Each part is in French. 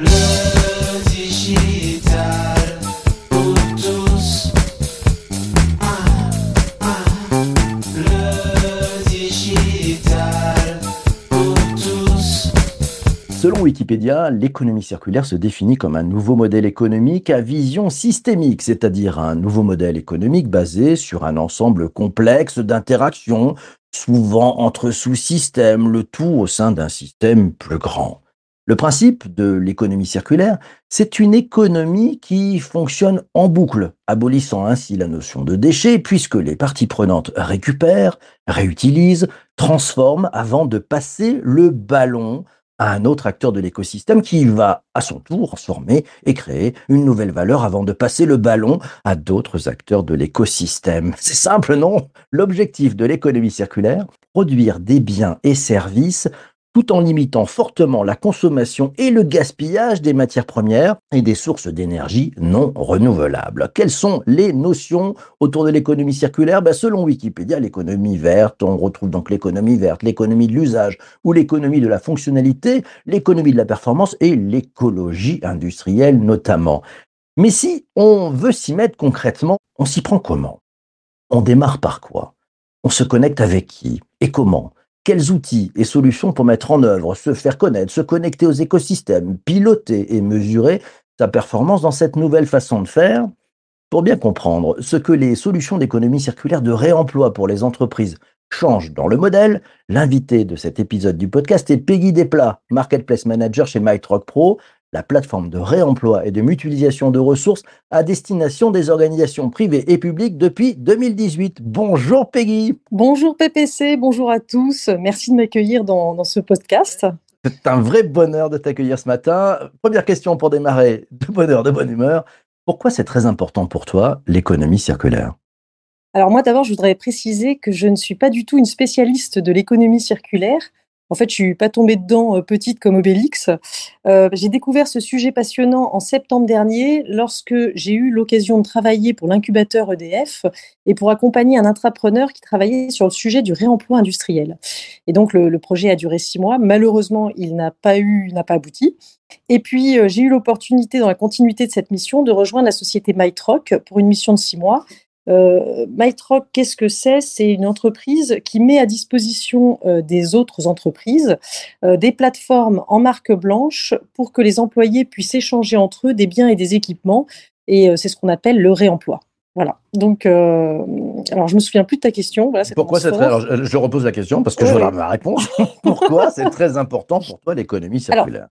Le digital pour tous. Ah, ah. Le digital pour tous. Selon Wikipédia, l'économie circulaire se définit comme un nouveau modèle économique à vision systémique, c'est-à-dire un nouveau modèle économique basé sur un ensemble complexe d'interactions, souvent entre sous-systèmes, le tout au sein d'un système plus grand. Le principe de l'économie circulaire, c'est une économie qui fonctionne en boucle, abolissant ainsi la notion de déchet, puisque les parties prenantes récupèrent, réutilisent, transforment avant de passer le ballon à un autre acteur de l'écosystème qui va à son tour transformer et créer une nouvelle valeur avant de passer le ballon à d'autres acteurs de l'écosystème. C'est simple, non? L'objectif de l'économie circulaire, produire des biens et services tout en limitant fortement la consommation et le gaspillage des matières premières et des sources d'énergie non renouvelables. Quelles sont les notions autour de l'économie circulaire? Ben, Selon Wikipédia, l'économie verte, on retrouve donc l'économie verte, l'économie de l'usage ou l'économie de la fonctionnalité, l'économie de la performance et l'écologie industrielle notamment. Mais si on veut s'y mettre concrètement, on s'y prend comment? On démarre par quoi? On se connecte avec qui? Et comment? Quels outils et solutions pour mettre en œuvre, se faire connaître, se connecter aux écosystèmes, piloter et mesurer sa performance dans cette nouvelle façon de faire Pour bien comprendre ce que les solutions d'économie circulaire de réemploi pour les entreprises changent dans le modèle, l'invité de cet épisode du podcast est Peggy Desplat, Marketplace Manager chez MyTrock Pro, la plateforme de réemploi et de mutualisation de ressources à destination des organisations privées et publiques depuis 2018. Bonjour Peggy. Bonjour PPC, bonjour à tous. Merci de m'accueillir dans, dans, ce podcast. C'est un vrai bonheur de t'accueillir ce matin. Première question pour démarrer, de bonheur, de bonne humeur. Pourquoi c'est très important pour toi l'économie circulaire? Alors moi d'abord, je voudrais préciser que je ne suis pas du tout une spécialiste de l'économie circulaire. En fait, je suis pas tombée dedans euh, petite comme Obélix. Euh, j'ai découvert ce sujet passionnant en septembre dernier lorsque j'ai eu l'occasion de travailler pour l'incubateur EDF et pour accompagner un entrepreneur qui travaillait sur le sujet du réemploi industriel. Et donc le, projet a duré six mois. Malheureusement, il n'a pas eu, n'a pas abouti. Et puis euh, j'ai eu l'opportunité, dans la continuité de cette mission, de rejoindre la société MyTrock pour une mission de six mois euh, qu'est-ce que c'est? C'est une entreprise qui met à disposition euh, des autres entreprises euh, des plateformes en marque blanche pour que les employés puissent échanger entre eux des biens et des équipements. Et euh, c'est ce qu'on appelle le réemploi. Voilà. Donc, euh, alors je me souviens plus de ta question. Voilà, Pourquoi c'est très. Alors, je, je, repose la question parce que je ma réponse. Pourquoi c'est très important pour toi l'économie circulaire? alors,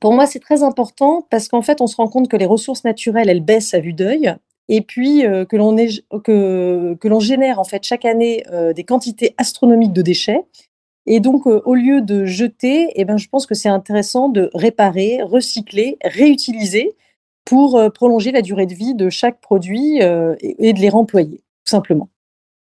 pour moi, c'est très important parce qu'en fait, on se rend compte que les ressources naturelles, elles baissent à vue d'œil et puis euh, que l'on génère en fait chaque année euh, des quantités astronomiques de déchets. Et donc, euh, au lieu de jeter, eh ben, je pense que c'est intéressant de réparer, recycler, réutiliser pour prolonger la durée de vie de chaque produit et, de les remployer, tout simplement.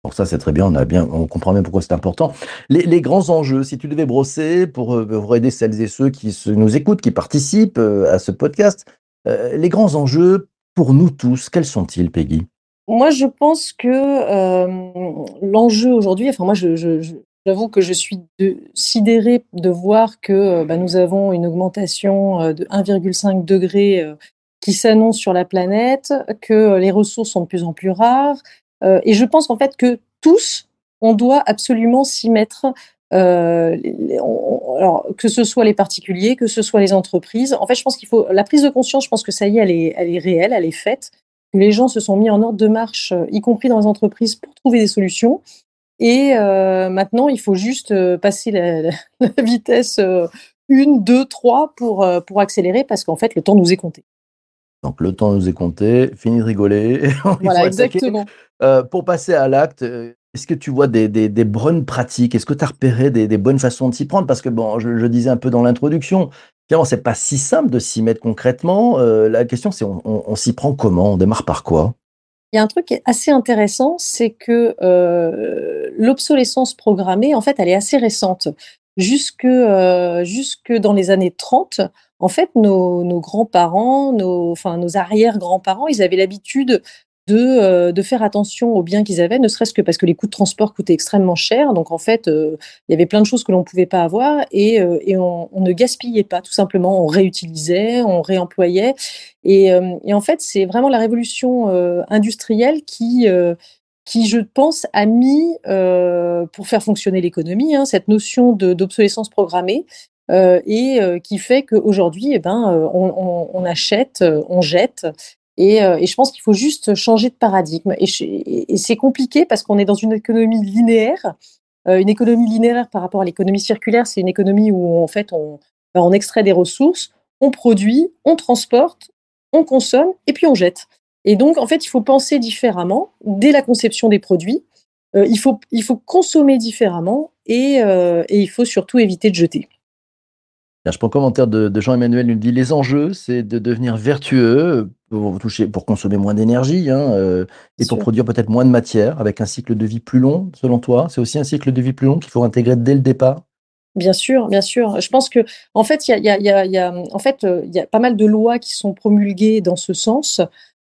Pour ça, c'est très bien. On a bien, on comprend bien pourquoi c'est important. Les, grands enjeux, si tu devais brosser pour, aider celles et ceux qui nous écoutent, qui participent à ce podcast, les grands enjeux pour nous tous, quels sont-ils, Peggy? Moi, je pense que euh, l'enjeu aujourd'hui, enfin moi, J'avoue que je suis de, sidérée de voir que euh, bah, nous avons une augmentation euh, de 1,5 degré qui s'annonce sur la planète, que les ressources sont de plus en plus rares. Et je pense en fait que tous, on doit absolument s'y mettre euh, on, alors, que ce soit les particuliers, que ce soit les entreprises. En fait, je pense qu'il faut la prise de conscience. Je pense que ça y est, elle est, elle est réelle, elle est faite. Les gens se sont mis en ordre de marche, euh, y compris dans les entreprises, pour trouver des solutions. Et euh, maintenant, il faut juste passer la, vitesse euh, une, deux, trois pour pour accélérer, parce qu'en fait, le temps nous est compté. Donc le temps nous est compté. Fini de rigoler. voilà, exactement. Euh, pour passer à l'acte, est-ce que tu vois des, bonnes pratiques? Est-ce que tu as repéré des, bonnes façons de s'y prendre? Parce que, bon, je, disais un peu dans l'introduction, finalement, c'est pas si simple de s'y mettre concrètement. Euh, la question, c'est on, s'y prend comment? On démarre par quoi? Il y a un truc qui est assez intéressant, c'est que euh, l'obsolescence programmée, en fait, elle est assez récente. Jusque, euh, jusque dans les années 30, en fait, nos, nos grands-parents, nos, enfin, nos arrière-grands-parents, ils avaient l'habitude de, de faire attention aux biens qu'ils avaient, ne serait-ce que parce que les coûts de transport coûtaient extrêmement cher. Donc en fait, il y avait plein de choses que l'on ne pouvait pas avoir et, et on, ne gaspillait pas, tout simplement. On réutilisait, on réemployait. Et, et en fait, c'est vraiment la révolution industrielle qui qui, je pense, a mis, euh, pour faire fonctionner l'économie, hein, cette notion d'obsolescence programmée, euh, et euh, qui fait qu'aujourd'hui, eh ben, euh, on, achète, euh, on jette, et, et je pense qu'il faut juste changer de paradigme. Et, c'est compliqué parce qu'on est dans une économie linéaire. une économie linéaire par rapport à l'économie circulaire, c'est une économie où en fait on, ben, on extrait des ressources, on produit, on transporte, on consomme et puis on jette. Et donc, en fait, il faut penser différemment dès la conception des produits. Euh, il, faut, consommer différemment et, euh, il faut surtout éviter de jeter. Je prends un commentaire de, Jean-Emmanuel. Il dit les enjeux, c'est de devenir vertueux pour, toucher, pour consommer moins d'énergie hein, euh, et pour sûr. produire peut-être moins de matière avec un cycle de vie plus long, selon toi. C'est aussi un cycle de vie plus long qu'il faut intégrer dès le départ? Bien sûr, bien sûr. Je pense que, en fait, il y a, y a, y a, y a, en fait, il y a pas mal de lois qui sont promulguées dans ce sens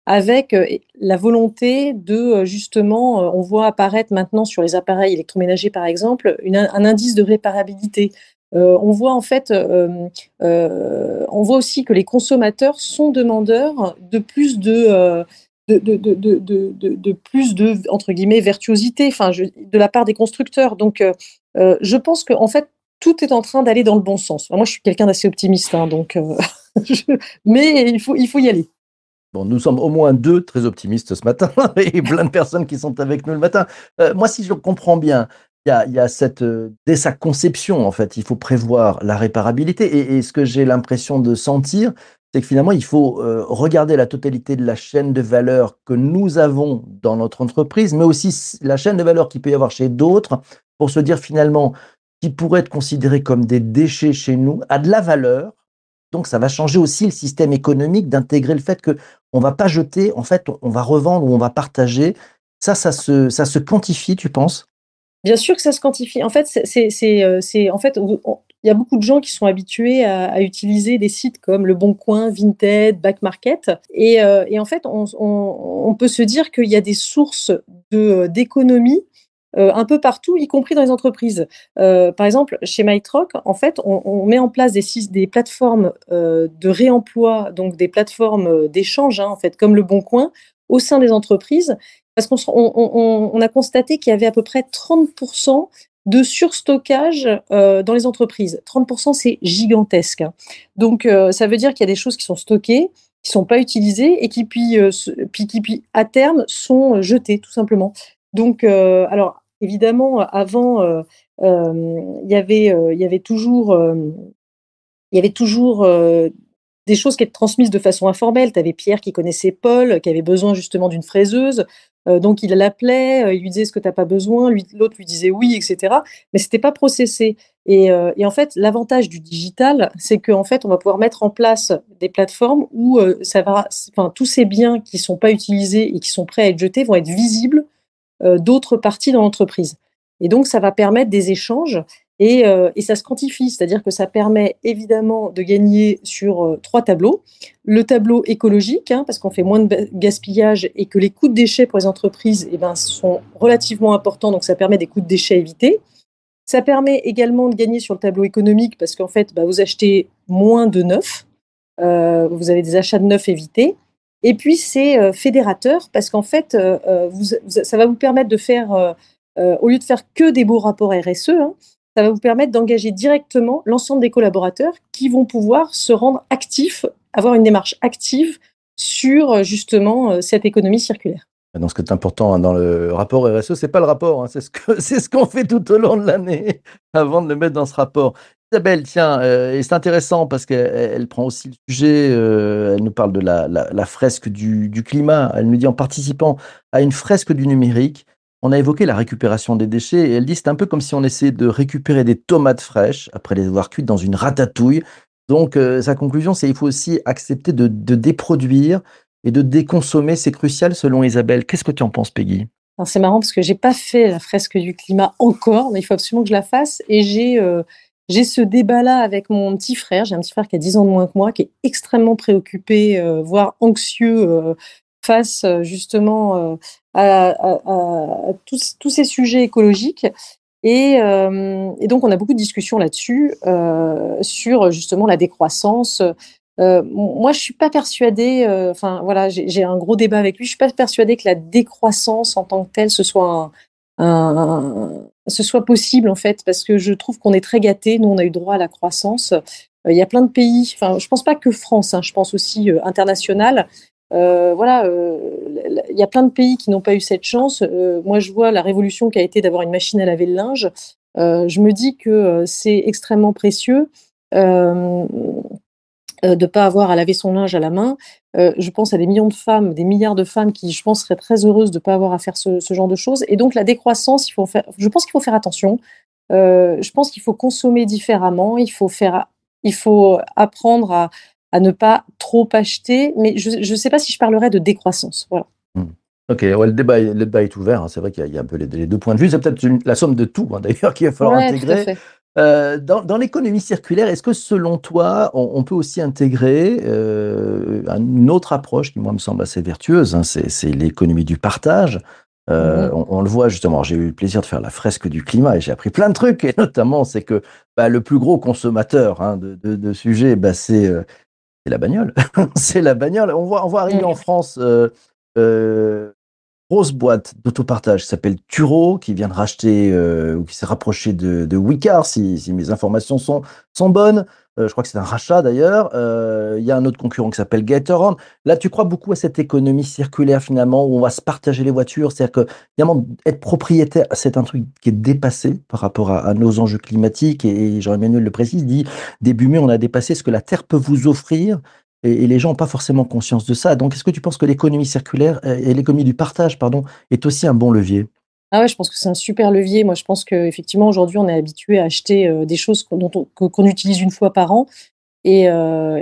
avec euh, la volonté de euh, justement, euh, on voit apparaître maintenant sur les appareils électroménagers par exemple, une, un indice de réparabilité. Euh, on voit en fait, euh, euh, on voit aussi que les consommateurs sont demandeurs de plus de de, de, de, de, plus de entre guillemets virtuosité, enfin de la part des constructeurs. Donc, je pense que en fait tout est en train d'aller dans le bon sens. moi, je suis quelqu'un d'assez optimiste, hein, donc, mais il faut il faut y aller. Bon, nous sommes au moins deux très optimistes ce matin et plein de personnes qui sont avec nous le matin. Moi, si je comprends bien, il y a, cette, euh, dès sa conception, en fait, il faut prévoir la réparabilité. Et, et ce que j'ai l'impression de sentir, c'est que finalement, il faut euh, regarder la totalité de la chaîne de valeur que nous avons dans notre entreprise, mais aussi la chaîne de valeur qu'il peut y avoir chez d'autres, pour se dire finalement, qui pourrait être considéré comme des déchets chez nous, a de la valeur donc, ça va changer aussi le système économique d'intégrer le fait que on va pas jeter, en fait, on va revendre ou on va partager. Ça, ça se, ça se quantifie, tu penses? Bien sûr que ça se quantifie. En fait, c'est, euh, en fait, il y a beaucoup de gens qui sont habitués à, utiliser des sites comme Le Bon Coin, Vinted, Back Market, et, euh, et en fait, on, peut se dire qu'il y a des sources de, d'économie euh, un peu partout, y compris dans les entreprises. Euh, par exemple, chez MyTrock, en fait, on, met en place des, des plateformes euh, de réemploi, donc des plateformes euh, d'échange, hein, en fait, comme le Bon Coin, au sein des entreprises, parce qu'on on, on, a constaté qu'il y avait à peu près 30% de surstockage euh, dans les entreprises. 30%, c'est gigantesque. Hein. Donc, euh, ça veut dire qu'il y a des choses qui sont stockées, qui sont pas utilisées et qui, puis, puis, qui, puis à terme, sont jetées, tout simplement. Donc, euh, alors évidemment, avant, euh, euh, il y avait, y avait toujours, il y avait toujours des choses qui étaient transmises de façon informelle. Tu avais Pierre qui connaissait Paul, qui avait besoin justement d'une fraiseuse. Euh, donc il l'appelait, euh, il lui disait ce que tu n'as pas besoin, l'autre lui disait oui, etc. Mais c'était pas processé. Et, euh, et en fait, l'avantage du digital, c'est qu'en fait, on va pouvoir mettre en place des plateformes où ça va, tous ces biens qui sont pas utilisés et qui sont prêts à être jetés vont être visibles d'autres parties dans l'entreprise. Et donc, ça va permettre des échanges et, euh, et ça se quantifie, c'est-à-dire que ça permet évidemment de gagner sur euh, trois tableaux. Le tableau écologique, hein, parce qu'on fait moins de gaspillage et que les coûts de déchets pour les entreprises eh ben, sont relativement importants, donc ça permet des coûts de déchets évités. Ça permet également de gagner sur le tableau économique parce qu'en fait, bah, vous achetez moins de neuf, euh, vous avez des achats de neuf évités. Et puis, c'est euh, fédérateur parce qu'en fait, ça va vous permettre de faire, au lieu de faire que des beaux rapports RSE, hein, ça va vous permettre d'engager directement l'ensemble des collaborateurs qui vont pouvoir se rendre actifs, avoir une démarche active sur justement cette économie circulaire. Donc, ce qui est important hein, dans le rapport RSE, c'est pas le rapport, hein, c'est ce que ce qu'on fait tout au long de l'année avant de le mettre dans ce rapport. Isabelle, tiens, euh, c'est intéressant parce qu'elle elle prend aussi le sujet, euh, elle nous parle de la, la, la fresque du, du, climat. Elle nous dit en participant à une fresque du numérique, on a évoqué la récupération des déchets et elle dit c'est un peu comme si on essayait de récupérer des tomates fraîches après les avoir cuites dans une ratatouille. Donc euh, sa conclusion, c'est il faut aussi accepter de, déproduire et de déconsommer. C'est crucial selon Isabelle. Qu'est-ce que tu en penses, Peggy? C'est marrant parce que j'ai pas fait la fresque du climat encore, mais il faut absolument que je la fasse et j'ai euh, ce débat-là avec mon petit frère. J'ai un petit frère qui a 10 ans de moins que moi, qui est extrêmement préoccupé, euh, voire anxieux face justement à, tous, ces sujets écologiques. Et, et, donc, on a beaucoup de discussions là-dessus, sur justement la décroissance. moi, je suis pas persuadée. Enfin, voilà, j'ai un gros débat avec lui. Je suis pas persuadée que la décroissance en tant que telle ce soit un, soit possible en fait, parce que je trouve qu'on est très gâté. Nous, on a eu droit à la croissance. Euh, il y a plein de pays. Enfin, je pense pas que France. Hein, je pense aussi euh, international. Euh, voilà, euh, il y a plein de pays qui n'ont pas eu cette chance. Euh, moi, je vois la révolution qui a été d'avoir une machine à laver le linge. je me dis que c'est extrêmement précieux de ne pas avoir à laver son linge à la main. Je pense à des millions de femmes, des milliards de femmes qui, je pense, seraient très heureuses de ne pas avoir à faire ce, ce, genre de choses. Et donc la décroissance, il faut faire, je pense qu'il faut faire attention. Je pense qu'il faut consommer différemment. Il faut faire, il faut apprendre à, à ne pas trop acheter. Mais je ne sais pas si je parlerais de décroissance. Voilà. Mmh. Ok, ouais, le, débat, le débat est ouvert. Hein. C'est vrai qu'il y, y, a un peu les, les, deux points de vue. C'est peut-être la somme de tout, hein, d'ailleurs, qu'il va falloir ouais, intégrer. Euh, dans, dans l'économie circulaire, est-ce que selon toi, on, on peut aussi intégrer euh, une autre approche qui, moi, me semble assez vertueuse, hein, c'est l'économie du partage euh, mmh. on, on, le voit justement, j'ai eu le plaisir de faire la fresque du climat et j'ai appris plein de trucs, et notamment c'est que bah, le plus gros consommateur hein, de, de, de, sujets, bah, c'est euh, la bagnole. c'est la bagnole. On voit, on voit arriver en France euh, grosse boîte d'autopartage qui s'appelle Turo, qui vient de racheter euh, ou qui s'est rapproché de, de Wicar, si, mes informations sont, bonnes. Euh, je crois que c'est un rachat d'ailleurs. Euh, il y a un autre concurrent qui s'appelle Gatorand. Là, tu crois beaucoup à cette économie circulaire finalement où on va se partager les voitures. C'est-à-dire que finalement, être propriétaire, c'est un truc qui est dépassé par rapport à, à nos enjeux climatiques. Et, et Jean-Emmanuel le précise, dit début mai, on a dépassé ce que la Terre peut vous offrir et, les gens n'ont pas forcément conscience de ça. Donc, est-ce que tu penses que l'économie circulaire euh, et l'économie du partage, pardon, est aussi un bon levier? Ah ouais, je pense que c'est un super levier. Moi, je pense qu'effectivement, aujourd'hui, on est habitué à acheter euh, des choses qu'on qu qu utilise une fois par an. Et, euh,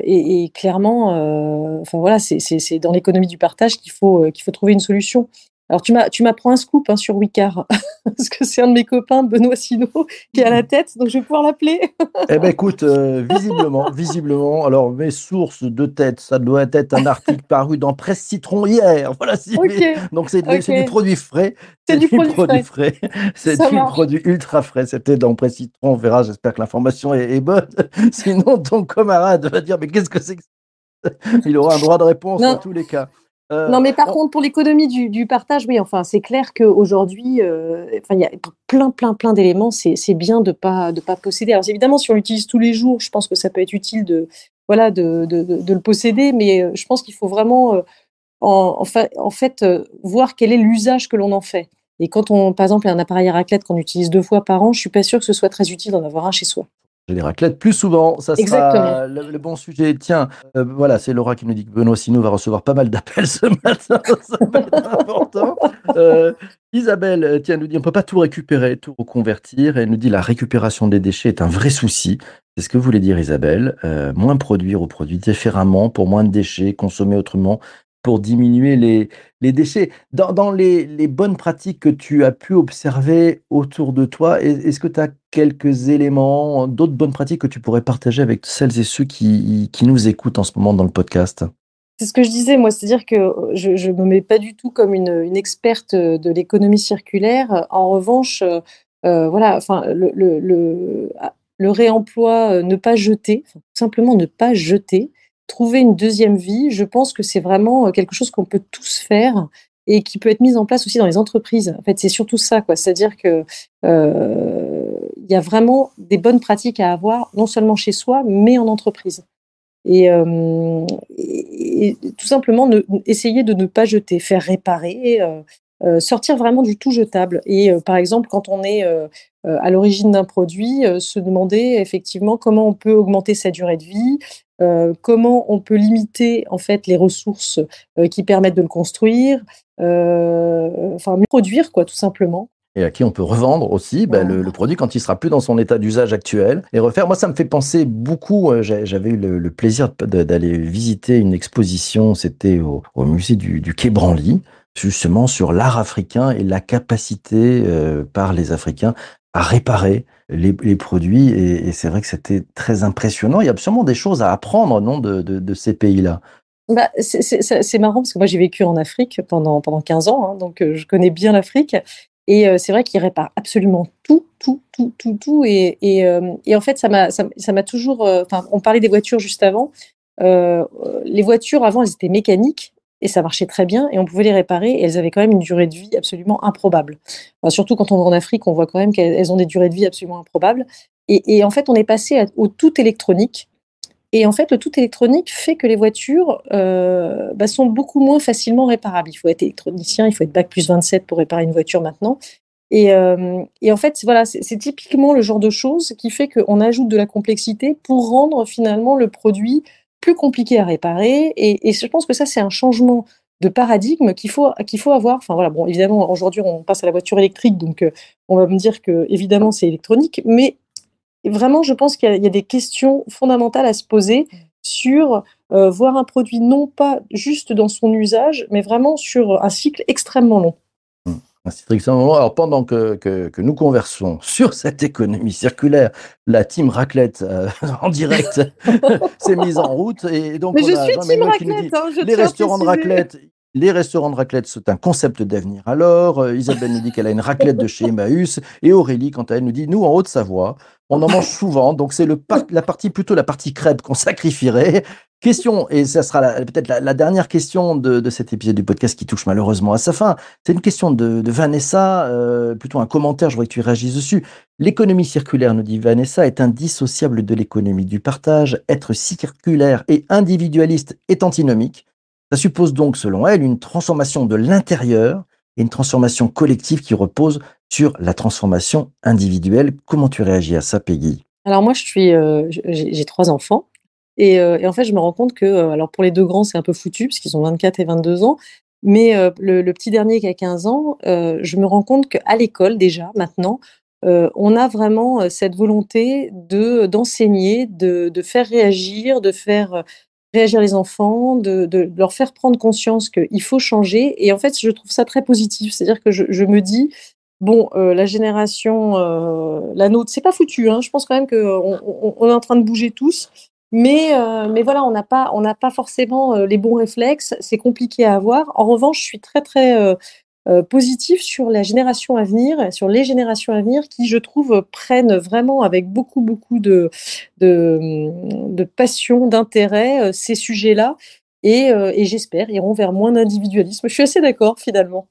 clairement, enfin voilà, c'est dans l'économie du partage qu'il faut, qu'il faut trouver une solution. Alors, tu m'apprends un scoop hein, sur Wicar, parce que c'est un de mes copains, Benoît Sino, qui est à la tête, donc je vais pouvoir l'appeler. eh ben écoute, euh, visiblement, visiblement, alors mes sources de tête, ça doit être un article paru dans Presse Citron hier. Voilà, si okay. donc c'est okay. du produit frais. C'est du, du, produit, produit frais. frais. C'est du marche. produit ultra frais. C'était dans Presse Citron, on verra, j'espère que l'information est, est, bonne. Sinon, ton camarade va dire, mais qu'est-ce que c'est que ça? Il aura un droit de réponse dans tous les cas. Euh, non, mais par on... contre, pour l'économie du, du, partage, oui, enfin, c'est clair qu'aujourd'hui, euh, il y a plein, plein, plein d'éléments. C'est bien de pas de pas posséder. Alors, évidemment, si on l'utilise tous les jours, je pense que ça peut être utile de voilà de, de, le posséder, mais euh, je pense qu'il faut vraiment euh, en, en, fait, en fait voir quel est l'usage que l'on en fait. Et quand on, par exemple, a un appareil à raclette qu'on utilise deux fois par an, je suis pas sûre que ce soit très utile d'en avoir un chez soi des raclettes plus souvent. Ça sera le, le, bon sujet. Tiens, euh, voilà, c'est Laura qui nous dit que Benoît Sino va recevoir pas mal d'appels ce matin. ça va être important. Euh, Isabelle, tiens, nous dit on peut pas tout récupérer, tout reconvertir. Elle nous dit la récupération des déchets est un vrai souci. C'est ce que voulait dire Isabelle. Euh, moins produire ou produire différemment pour moins de déchets, consommer autrement pour diminuer les, déchets. Dans, les, bonnes pratiques que tu as pu observer autour de toi, est-ce que tu as quelques éléments, d'autres bonnes pratiques que tu pourrais partager avec celles et ceux qui, nous écoutent en ce moment dans le podcast? C'est ce que je disais, moi, c'est-à-dire que je ne me mets pas du tout comme une, experte de l'économie circulaire. En revanche, euh, voilà, enfin, le, le, le, le réemploi, ne pas jeter, simplement ne pas jeter, trouver une deuxième vie, je pense que c'est vraiment euh, quelque chose qu'on peut tous faire et qui peut être mis en place aussi dans les entreprises. En fait, c'est surtout ça, quoi. C'est-à-dire que euh, y a vraiment des bonnes pratiques à avoir, non seulement chez soi, mais en entreprise. Et, euh, tout simplement, essayer de ne pas jeter, faire réparer, sortir vraiment du tout jetable. Et euh, par exemple, quand on est euh, à l'origine d'un produit, se demander effectivement comment on peut augmenter sa durée de vie, euh, comment on peut limiter en fait les ressources euh, qui permettent de le construire, euh, enfin produire quoi tout simplement. Et à qui on peut revendre aussi ben, le, le, produit quand il sera plus dans son état d'usage actuel et refaire. Moi, ça me fait penser beaucoup. J'avais eu le, le plaisir d'aller visiter une exposition. C'était au, au, musée du, du Quai Branly justement sur l'art africain et la capacité euh, par les Africains à réparer les, produits. Et, c'est vrai que c'était très impressionnant. Il y a sûrement des choses à apprendre non, de, de, ces pays-là? Bah, c'est marrant parce que moi j'ai vécu en Afrique pendant pendant 15 ans, hein, donc heu, je connais bien l'Afrique et heu, c'est vrai qu'ils réparent absolument tout, tout, tout, tout, tout et et et en fait ça m'a toujours, enfin, on parlait des voitures juste avant, les voitures avant elles étaient mécaniques et ça marchait très bien et on pouvait les réparer et elles avaient quand même une durée de vie absolument improbable. Surtout quand on va en Afrique, on voit quand même qu'elles elles ont des durées de vie absolument improbables et en fait on est passé au tout électronique et en fait, le tout électronique fait que les voitures, heu, bah, sont beaucoup moins facilement réparables. Il faut être électronicien, il faut être bac+27 pour réparer une voiture maintenant et et en fait, voilà, c'est typiquement le genre de choses qui fait qu'on ajoute de la complexité pour rendre finalement le produit plus compliqué à réparer et je pense que ça, c'est un changement de paradigme qu'il faut qu'il faut avoir. Enfin voilà, bon évidemment aujourd'hui on passe à la voiture électrique donc heu, on va me dire qu'évidemment c'est électronique mais vraiment je pense qu'il y a des questions fondamentales à se poser sur, heu, voir un produit non pas juste dans son usage, mais vraiment sur un cycle extrêmement long. Mmh. Un cycle extrêmement long. Alors pendant que que que nous conversons sur cette économie circulaire, la team raclette, heu, en direct s'est mise en route et donc Mais on je a suis team dit: raclette, hein, je «Les restaurants de raclette les restaurants de raclette, c'est un concept d'avenir». Alors, heu, Isabelle nous dit qu'elle a une raclette de chez Emmaüs et Aurélie, quant à elle, nous dit: «Nous, en Haute-Savoie, on en mange souvent, donc c'est la partie plutôt la partie crêpes qu'on sacrifierait». Question et ça sera peut-être la dernière question de cet épisode du podcast qui touche malheureusement à sa fin. C'est une question de Vanessa, heu, plutôt un commentaire, je voudrais que tu réagisses dessus. «L'économie circulaire», nous dit Vanessa, «est indissociable de l'économie du partage. Être circulaire et individualiste est antinomique. Ça suppose donc, selon elle, une transformation de l'intérieur et une transformation collective qui repose sur la transformation individuelle». Comment tu réagis à ça, Peggy? Alors moi je suis, je j'ai 3 enfants et heu et en fait je me rends compte que, heu, alors pour les 2 grands c'est un peu foutu parce qu'ils ont 24 et 22 ans, mais le petit dernier qui a 15 ans, je me rends compte qu'à l'école déjà maintenant, on a vraiment, cette volonté de d'enseigner, de de faire réagir, de faire, réagir les enfants, de de leur faire prendre conscience qu'il faut changer et en fait je trouve ça très positif. C'est-à-dire que je me dis: «Bon, heu, la génération, heu, la nôtre, c'est pas foutu, hein». Je pense quand même qu'on on on est en train de bouger tous, mais heu, mais voilà, on n'a pas pas forcément, les bons réflexes, c'est compliqué à avoir. En revanche, je suis très, très, heu, positive sur la génération à venir, sur les générations à venir qui, je trouve, prennent vraiment avec beaucoup, beaucoup de de, de passion, d'intérêt, heu, ces sujets-là et heu et j'espère iront vers moins d'individualisme. Je suis assez d'accord finalement.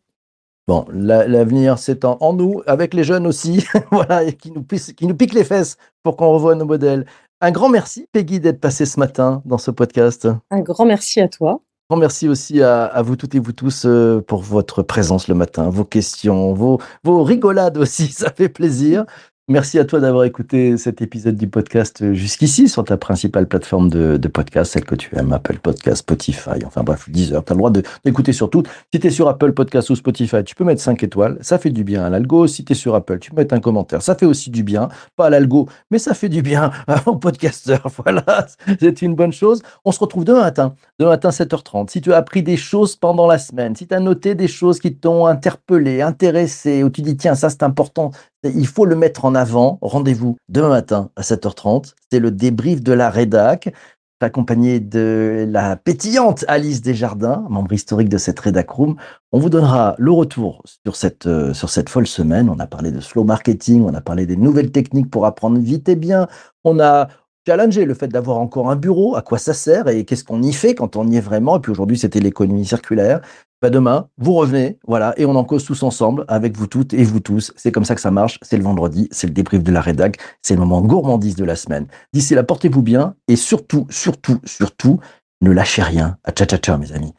Bon, l'a l'avenir, c'est en en nous, avec les jeunes aussi, voilà et qui nous pisse qui nous piquent les fesses pour qu'on revoie nos modèles. Un grand merci, Peggy, d'être passée ce matin dans ce podcast. Un grand merci à toi. Merci aussi à vous toutes et vous tous, heu, pour votre présence le matin, vos questions, vos vos rigolades aussi, ça fait plaisir. Merci à toi d'avoir écouté cet épisode du podcast, heu, jusqu'ici sur ta principale plateforme de podcast, celle que tu aimes, Apple Podcast, Spotify, enfin bref, Deezer. Tu as le droit d'écouter sur toutes. Si tu es sur Apple Podcast ou Spotify, tu peux mettre 5 étoiles, ça fait du bien à l'algo. Si tu es sur Apple, tu peux mettre un commentaire, ça fait aussi du bien, pas à l'algo, mais ça fait du bien aux podcasteurs. Voilà, c'est une bonne chose. On se retrouve demain matin, demain matin 7:30. Si tu as appris des choses pendant la semaine, si tu as noté des choses qui t'ont interpellé, intéressé, où tu dis: «Tiens, ça c'est important, il faut le mettre en avant», rendez-vous demain matin à 7:30. C'est le débrief de la rédac, accompagné de la pétillante Alice Desjardins, membre historique de cette rédac room. On vous donnera le retour sur cette, heu, sur cette folle semaine. On a parlé de slow marketing, on a parlé des nouvelles techniques pour apprendre vite et bien. On a challengé le fait d'avoir encore un bureau, à quoi ça sert et qu'est-ce qu'on y fait quand on y est vraiment et puis aujourd'hui, c'était l'économie circulaire. Bah, demain, vous revenez, voilà et on en cause tous ensemble avec vous toutes et vous tous. C'est comme ça que ça marche, c'est le vendredi, c'est le débrief de la rédac, c'est le moment gourmandise de la semaine. D'ici là, portez-vous bien et surtout, surtout, surtout, ne lâchez rien. À ciao, ciao, ciao mes amis.